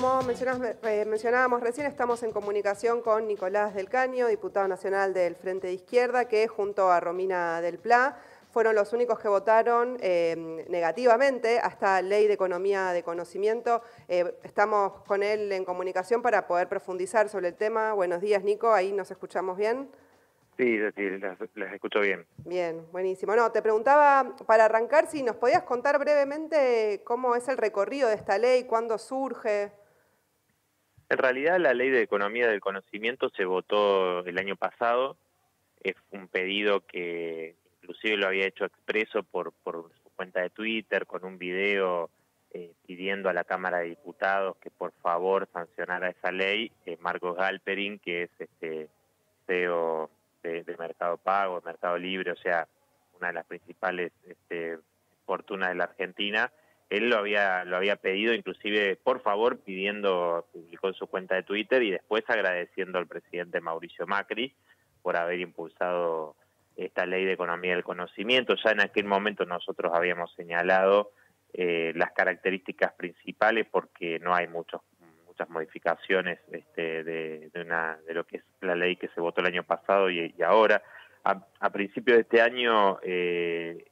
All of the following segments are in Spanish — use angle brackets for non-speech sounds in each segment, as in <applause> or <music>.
como eh, mencionábamos recién, estamos en comunicación con Nicolás del Caño, diputado nacional del Frente de Izquierda, que junto a Romina del Pla fueron los únicos que votaron eh, negativamente a esta ley de economía de conocimiento. Eh, estamos con él en comunicación para poder profundizar sobre el tema. Buenos días, Nico, ahí nos escuchamos bien. Sí, sí les, escucho bien. Bien, buenísimo. No, te preguntaba, para arrancar, si nos podías contar brevemente cómo es el recorrido de esta ley, cuándo surge. En realidad la ley de economía del conocimiento se votó el año pasado. Es un pedido que inclusive lo había hecho expreso por, por su cuenta de Twitter con un video eh, pidiendo a la Cámara de Diputados que por favor sancionara esa ley. Marcos Galperin, que es este CEO de, Mercado Pago, Mercado Libre, o sea, una de las principales este, fortunas de la Argentina, él lo había lo había pedido inclusive por favor pidiendo publicó en su cuenta de Twitter y después agradeciendo al presidente Mauricio Macri por haber impulsado esta ley de economía del conocimiento ya en aquel momento nosotros habíamos señalado eh, las características principales porque no hay muchos modificaciones este, de, una, de lo que es la ley que se votó el año pasado y, ahora. A, a principios de este año eh,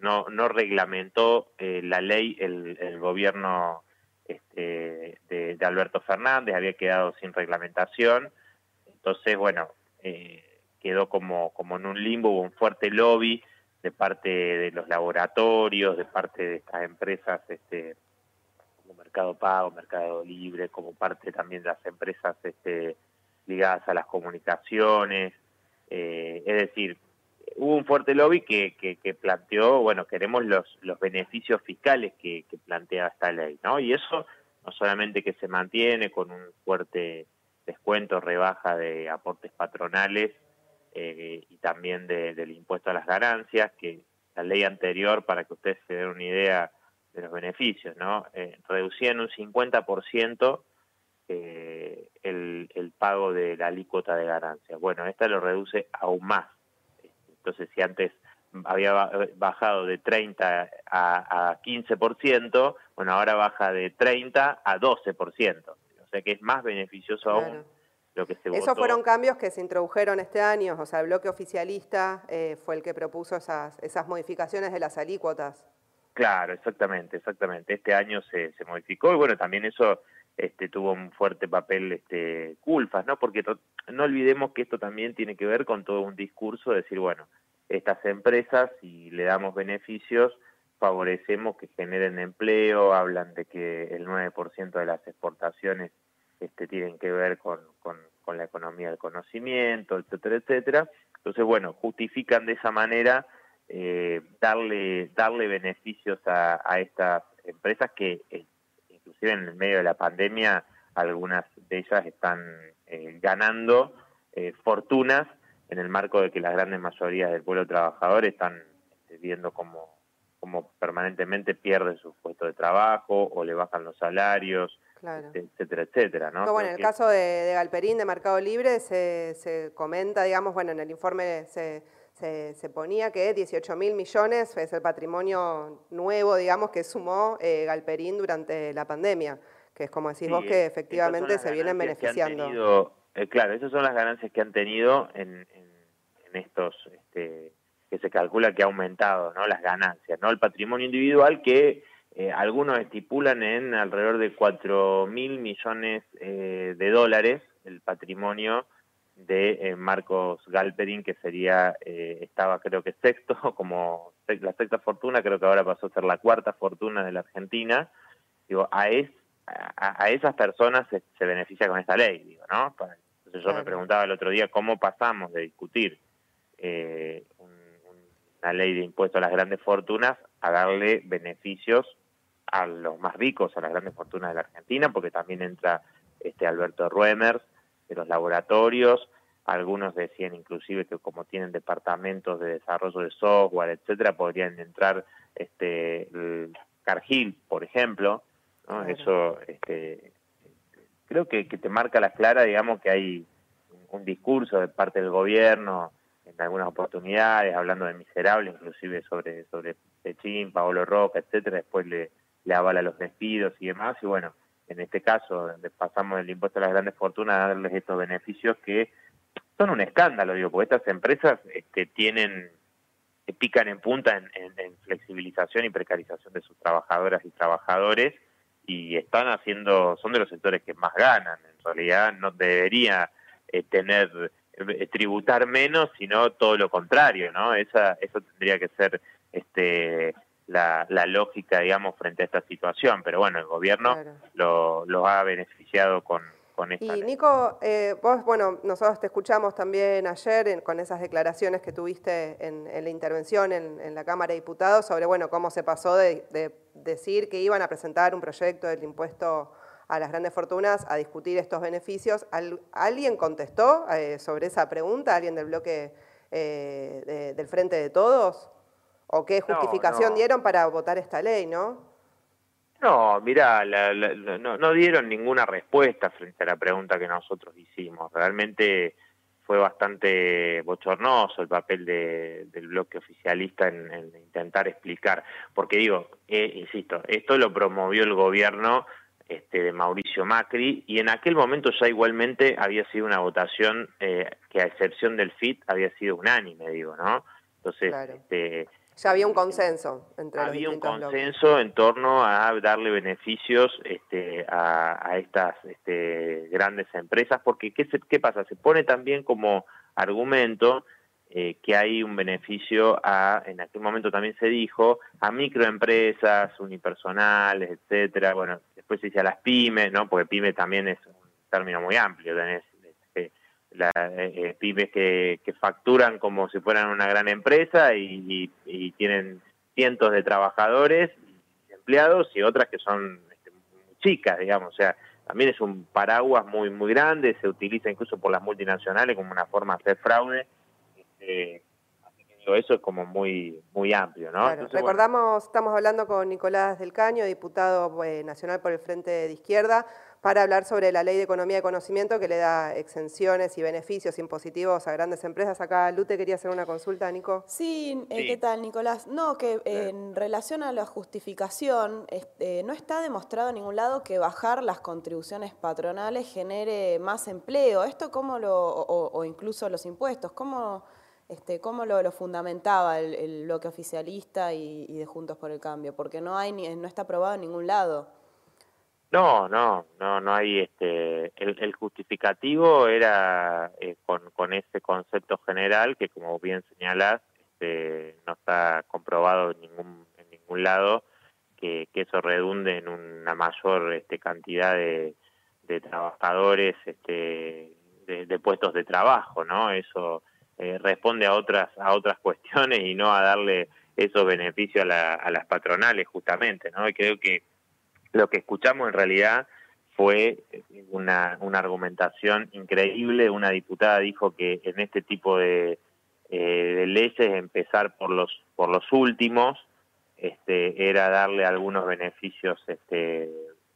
no, no reglamentó eh, la ley el, gobierno este, de, Alberto Fernández, había quedado sin reglamentación. Entonces, bueno, eh, quedó como, como en un limbo, hubo un fuerte lobby de parte de los laboratorios, de parte de estas empresas este, Mercado Pago, Mercado Libre, como parte también de las empresas este, ligadas a las comunicaciones. Eh, es decir, hubo un fuerte lobby que, que, planteó, bueno, queremos los, los beneficios fiscales que, plantea esta ley, ¿no? Y eso no solamente que se mantiene con un fuerte descuento, rebaja de aportes patronales eh, y también del impuesto a las ganancias, que la ley anterior, para que ustedes se den una idea, de los beneficios, ¿no? Eh, reducían un 50% eh, el, el pago de la alícuota de ganancias. Bueno, esta lo reduce aún más. Entonces, si antes había bajado de 30 a, a 15%, bueno, ahora baja de 30 a 12%. O sea que es más beneficioso aún lo que se votó. Esos fueron cambios que se introdujeron este año, o sea, el bloque oficialista eh, fue el que propuso esas, esas modificaciones de las alícuotas. Claro, exactamente, exactamente. Este año se, se modificó y bueno, también eso este, tuvo un fuerte papel este, culpas, ¿no? Porque no olvidemos que esto también tiene que ver con todo un discurso de decir, bueno, estas empresas, si le damos beneficios, favorecemos que generen empleo, hablan de que el 9% de las exportaciones este, tienen que ver con, con, la economía del conocimiento, etcétera, etcétera. Entonces, bueno, justifican de esa manera eh, darle, darle beneficios a, estas empresas que eh, en el medio de la pandemia algunas de ellas están eh, ganando eh, fortunas en el marco de que las grandes mayorías del pueblo trabajador están este, viendo cómo, cómo permanentemente pierden su puesto de trabajo o le bajan los salarios, este, etcétera, etcétera. ¿no? bueno, en el caso de, de, Galperín, de Mercado Libre, se, se comenta, digamos, bueno, en el informe se se, ponía que 18 mil millones es el patrimonio nuevo, digamos, que sumó eh, Galperín durante la pandemia, que es como decís vos que efectivamente se vienen beneficiando. Eh, claro, esas son las ganancias que han tenido en, estos, este, que se calcula que ha aumentado, ¿no? Las ganancias, ¿no? El patrimonio individual que eh, algunos estipulan en alrededor de 4 mil millones de dólares el patrimonio de eh, Marcos Galperin, que sería, eh, estaba creo que sexto, <laughs> como la sexta fortuna, creo que ahora pasó a ser la cuarta fortuna de la Argentina. Digo, a, es, a, esas personas se, beneficia con esta ley, digo, ¿no? Entonces yo me preguntaba el otro día cómo pasamos de discutir eh, una ley de impuesto a las grandes fortunas a darle beneficios a los más ricos, a las grandes fortunas de la Argentina, porque también entra este Alberto Ruemers, de los laboratorios, algunos decían inclusive que como tienen departamentos de desarrollo de software, etcétera, podrían entrar este Cargill, por ejemplo, ¿no? Eso este, creo que, que te marca la clara, digamos que hay un discurso de parte del gobierno en algunas oportunidades, hablando de miserables, inclusive sobre sobre Pechín, Paolo Roca, etcétera, después le, le avala los despidos y demás, y bueno, en este caso, donde pasamos del impuesto a las grandes fortunas a darles estos beneficios que son un escándalo, digo, porque estas empresas este, tienen, pican en punta en, flexibilización y precarización de sus trabajadoras y trabajadores y están haciendo, son de los sectores que más ganan, en realidad no debería eh, tener, eh, tributar menos, sino todo lo contrario, ¿no? Esa, eso tendría que ser este la, lógica, digamos, frente a esta situación. Pero bueno, el gobierno lo, ha beneficiado con, con esta Y Nico, eh, vos, bueno, nosotros te escuchamos también ayer con esas declaraciones que tuviste en, la intervención en, la Cámara de Diputados sobre, bueno, cómo se pasó de, decir que iban a presentar un proyecto del impuesto a las grandes fortunas a discutir estos beneficios. ¿Alguien contestó eh, sobre esa pregunta? ¿Alguien del bloque eh, del Frente de Todos? ¿O qué justificación dieron para votar esta ley, no? No, mira, no, dieron ninguna respuesta frente a la pregunta que nosotros hicimos. Realmente fue bastante bochornoso el papel del bloque oficialista en, intentar explicar. Porque digo, eh, insisto, esto lo promovió el gobierno este, de Mauricio Macri y en aquel momento ya igualmente había sido una votación eh, que a excepción del FIT había sido unánime, digo, ¿no? Entonces, este, ya había un consenso entre Había un consenso en torno a darle beneficios este, a, estas este, grandes empresas, porque ¿qué, ¿qué pasa? Se pone también como argumento eh, que hay un beneficio a, en aquel momento también se dijo, a microempresas, unipersonales, etcétera, bueno, después se dice a las pymes, ¿no? Porque pyme también es un término muy amplio, tenés la, eh, eh, pymes que, facturan como si fueran una gran empresa y, tienen cientos de trabajadores empleados y otras que son este, chicas, digamos, o sea, también es un paraguas muy muy grande, se utiliza incluso por las multinacionales como una forma de hacer fraude. Este, eso es como muy muy amplio, ¿no? recordamos, estamos hablando con Nicolás del Caño, diputado eh, nacional por el Frente de Izquierda para hablar sobre la ley de economía de conocimiento que le da exenciones y beneficios impositivos a grandes empresas. Acá Lute quería hacer una consulta, Nico. Sí, eh, ¿qué tal, Nicolás? No, que en relación a la justificación, este, no está demostrado en ningún lado que bajar las contribuciones patronales genere más empleo. ¿Esto cómo lo, o, incluso los impuestos, cómo, este, cómo lo, fundamentaba el, bloque oficialista y, de Juntos por el Cambio? Porque no, hay, no está aprobado en ningún lado. No, no, no, no hay este. El, justificativo era eh, con, con ese concepto general que, como bien señalas, este, no está comprobado en ningún en ningún lado que, que eso redunde en una mayor este, cantidad de, de trabajadores, este, de, puestos de trabajo, ¿no? Eso eh, responde a otras a otras <laughs> cuestiones y no a darle esos beneficios a, a las patronales, justamente, ¿no? Y creo que lo que escuchamos en realidad fue una, una argumentación increíble. Una diputada dijo que en este tipo de, eh, leyes empezar por los por los últimos este, era darle algunos beneficios este,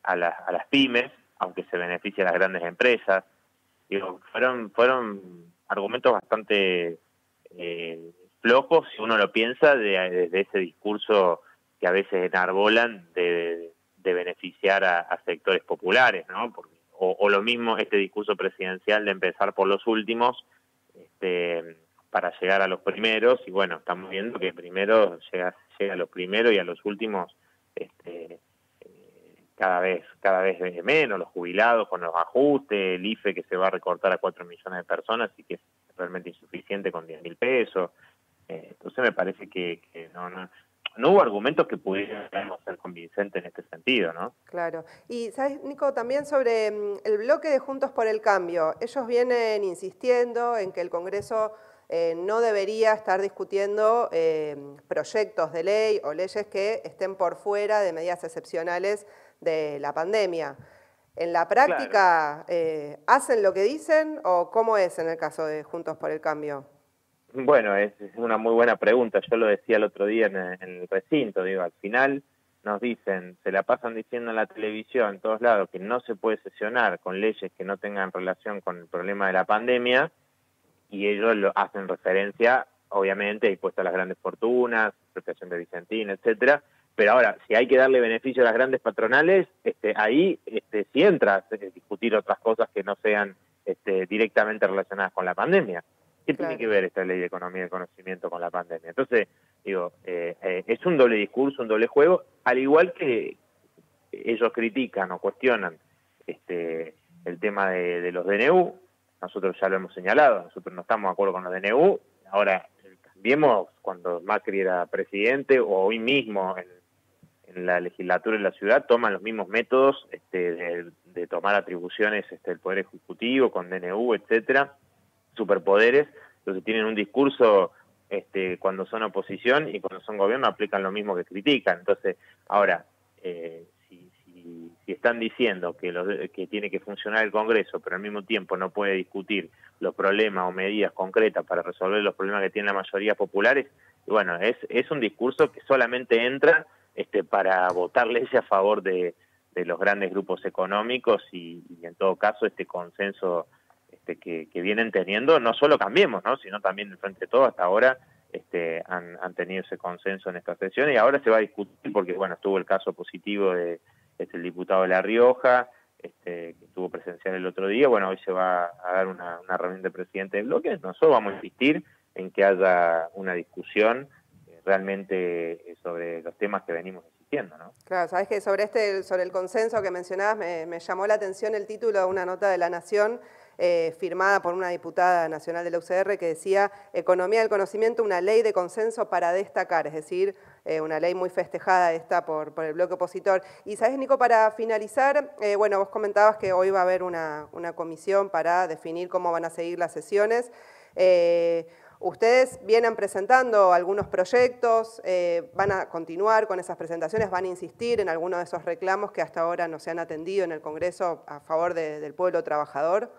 a, a las pymes, aunque se beneficie a las grandes empresas. Fueron fueron argumentos bastante eh, flojos, si uno lo piensa, desde de ese discurso que a veces enarbolan de, de beneficiar a, sectores populares, ¿no? o, lo mismo este discurso presidencial de empezar por los últimos este, para llegar a los primeros y bueno, estamos viendo que primero llega, llega a los primeros y a los últimos este, cada vez cada vez menos, los jubilados con los ajustes, el IFE que se va a recortar a 4 millones de personas y que es realmente insuficiente con 10 mil pesos. Eh, entonces me parece que, que no, no, no hubo argumentos que pudieran ser convincentes en este sentido, ¿no? Claro. Y, ¿sabes, Nico, también sobre mm, el bloque de Juntos por el Cambio? Ellos vienen insistiendo en que el Congreso eh, no debería estar discutiendo eh, proyectos de ley o leyes que estén por fuera de medidas excepcionales de la pandemia. ¿En la práctica eh, hacen lo que dicen o cómo es en el caso de Juntos por el Cambio? Bueno, es, una muy buena pregunta. Yo lo decía el otro día en, el recinto. Digo, al final nos dicen, se la pasan diciendo en la televisión, en todos lados, que no se puede sesionar con leyes que no tengan relación con el problema de la pandemia, y ellos lo hacen referencia, obviamente, impuesto a las grandes fortunas, protección de Vicentín, etcétera, Pero ahora, si hay que darle beneficio a las grandes patronales, este, ahí este, sí entra a discutir otras cosas que no sean este, directamente relacionadas con la pandemia. ¿Qué tiene que ver esta ley de economía y conocimiento con la pandemia? Entonces, digo, eh, eh, es un doble discurso, un doble juego, al igual que ellos critican o cuestionan este, el tema de, los DNU, nosotros ya lo hemos señalado, nosotros no estamos de acuerdo con los DNU, ahora cambiemos cuando Macri era presidente o hoy mismo en, la legislatura en la ciudad toman los mismos métodos este, de, tomar atribuciones este, el Poder Ejecutivo con DNU, etcétera, superpoderes, entonces tienen un discurso este, cuando son oposición y cuando son gobierno aplican lo mismo que critican. Entonces, ahora, eh, si están diciendo que, que tiene que funcionar el Congreso, pero al mismo tiempo no puede discutir los problemas o medidas concretas para resolver los problemas que tienen la mayoría populares, bueno, es, es un discurso que solamente entra este, para votar leyes a favor de, los grandes grupos económicos y, en todo caso este consenso este, que, vienen teniendo, no solo Cambiemos, ¿no? sino también el Frente de Todo hasta ahora este, han, han tenido ese consenso en esta sesión y ahora se va a discutir porque, bueno, estuvo el caso positivo de es el diputado de La Rioja, este, que estuvo presencial el otro día. Bueno, hoy se va a dar una, reunión de presidente de bloque. Nosotros vamos a insistir en que haya una discusión eh, realmente eh, sobre los temas que venimos insistiendo, ¿no? Claro, sabes que sobre este, sobre el consenso que mencionabas, me, me llamó la atención el título de una nota de La Nación eh, firmada por una diputada nacional de la UCR que decía Economía del Conocimiento, una ley de consenso para destacar, es decir, eh, una ley muy festejada esta por, el bloque opositor. Y sabes, Nico, para finalizar, eh, bueno, vos comentabas que hoy va a haber una, comisión para definir cómo van a seguir las sesiones. Ustedes vienen presentando algunos proyectos, van a continuar con esas presentaciones, van a insistir en algunos de esos reclamos que hasta ahora no se han atendido en el Congreso a favor del pueblo trabajador.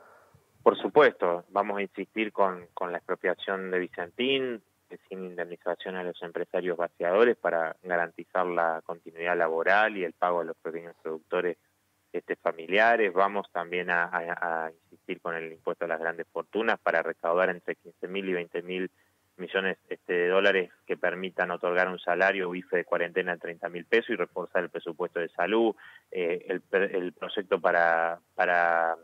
Por supuesto, vamos a insistir con, la expropiación de Vicentín, sin indemnización a los empresarios vaciadores para garantizar la continuidad laboral y el pago a los pequeños productores este, familiares. Vamos también a, insistir con el impuesto a las grandes fortunas para recaudar entre 15 mil y 20 mil millones este, de dólares que permitan otorgar un salario o IFE de cuarentena de 30 mil pesos y reforzar el presupuesto de salud, eh, el, el, proyecto para, para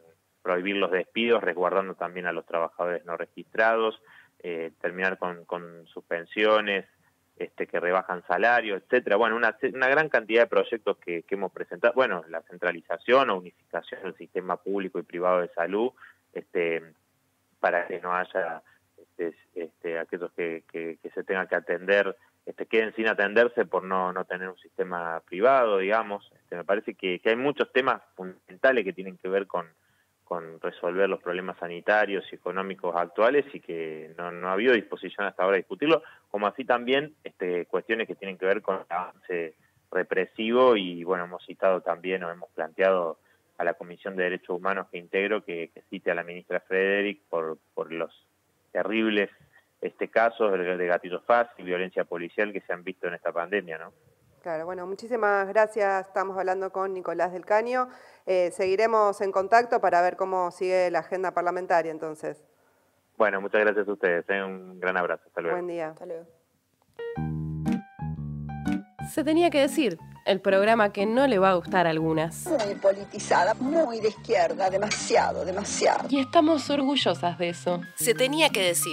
prohibir los despidos, resguardando también a los trabajadores no registrados, eh, terminar con, suspensiones este, que rebajan salario, etcétera. Bueno, una, una gran cantidad de proyectos que, hemos presentado. Bueno, la centralización o unificación del sistema público y privado de salud, este, para que no haya este, este, aquellos que, que, se tengan que atender este, queden sin atenderse por no, no tener un sistema privado, digamos. Este, me parece que, que hay muchos temas fundamentales que tienen que ver con, con resolver los problemas sanitarios y económicos actuales y que no, no ha habido disposición hasta ahora de discutirlo, como así también este, cuestiones que tienen que ver con el avance represivo y bueno, hemos citado también o hemos planteado a la Comisión de Derechos Humanos que integro que, cite a la ministra Frederick por, por los terribles este casos de, de gatillo fácil violencia policial que se han visto en esta pandemia, ¿no? Claro, bueno, muchísimas gracias. Estamos hablando con Nicolás del Caño. Eh, seguiremos en contacto para ver cómo sigue la agenda parlamentaria entonces. Bueno, muchas gracias a ustedes. ¿eh? Un gran abrazo. Hasta luego. Buen día. Hasta luego. Se tenía que decir, el programa que no le va a gustar a algunas. Muy politizada, muy de izquierda, demasiado, demasiado. Y estamos orgullosas de eso. Se tenía que decir.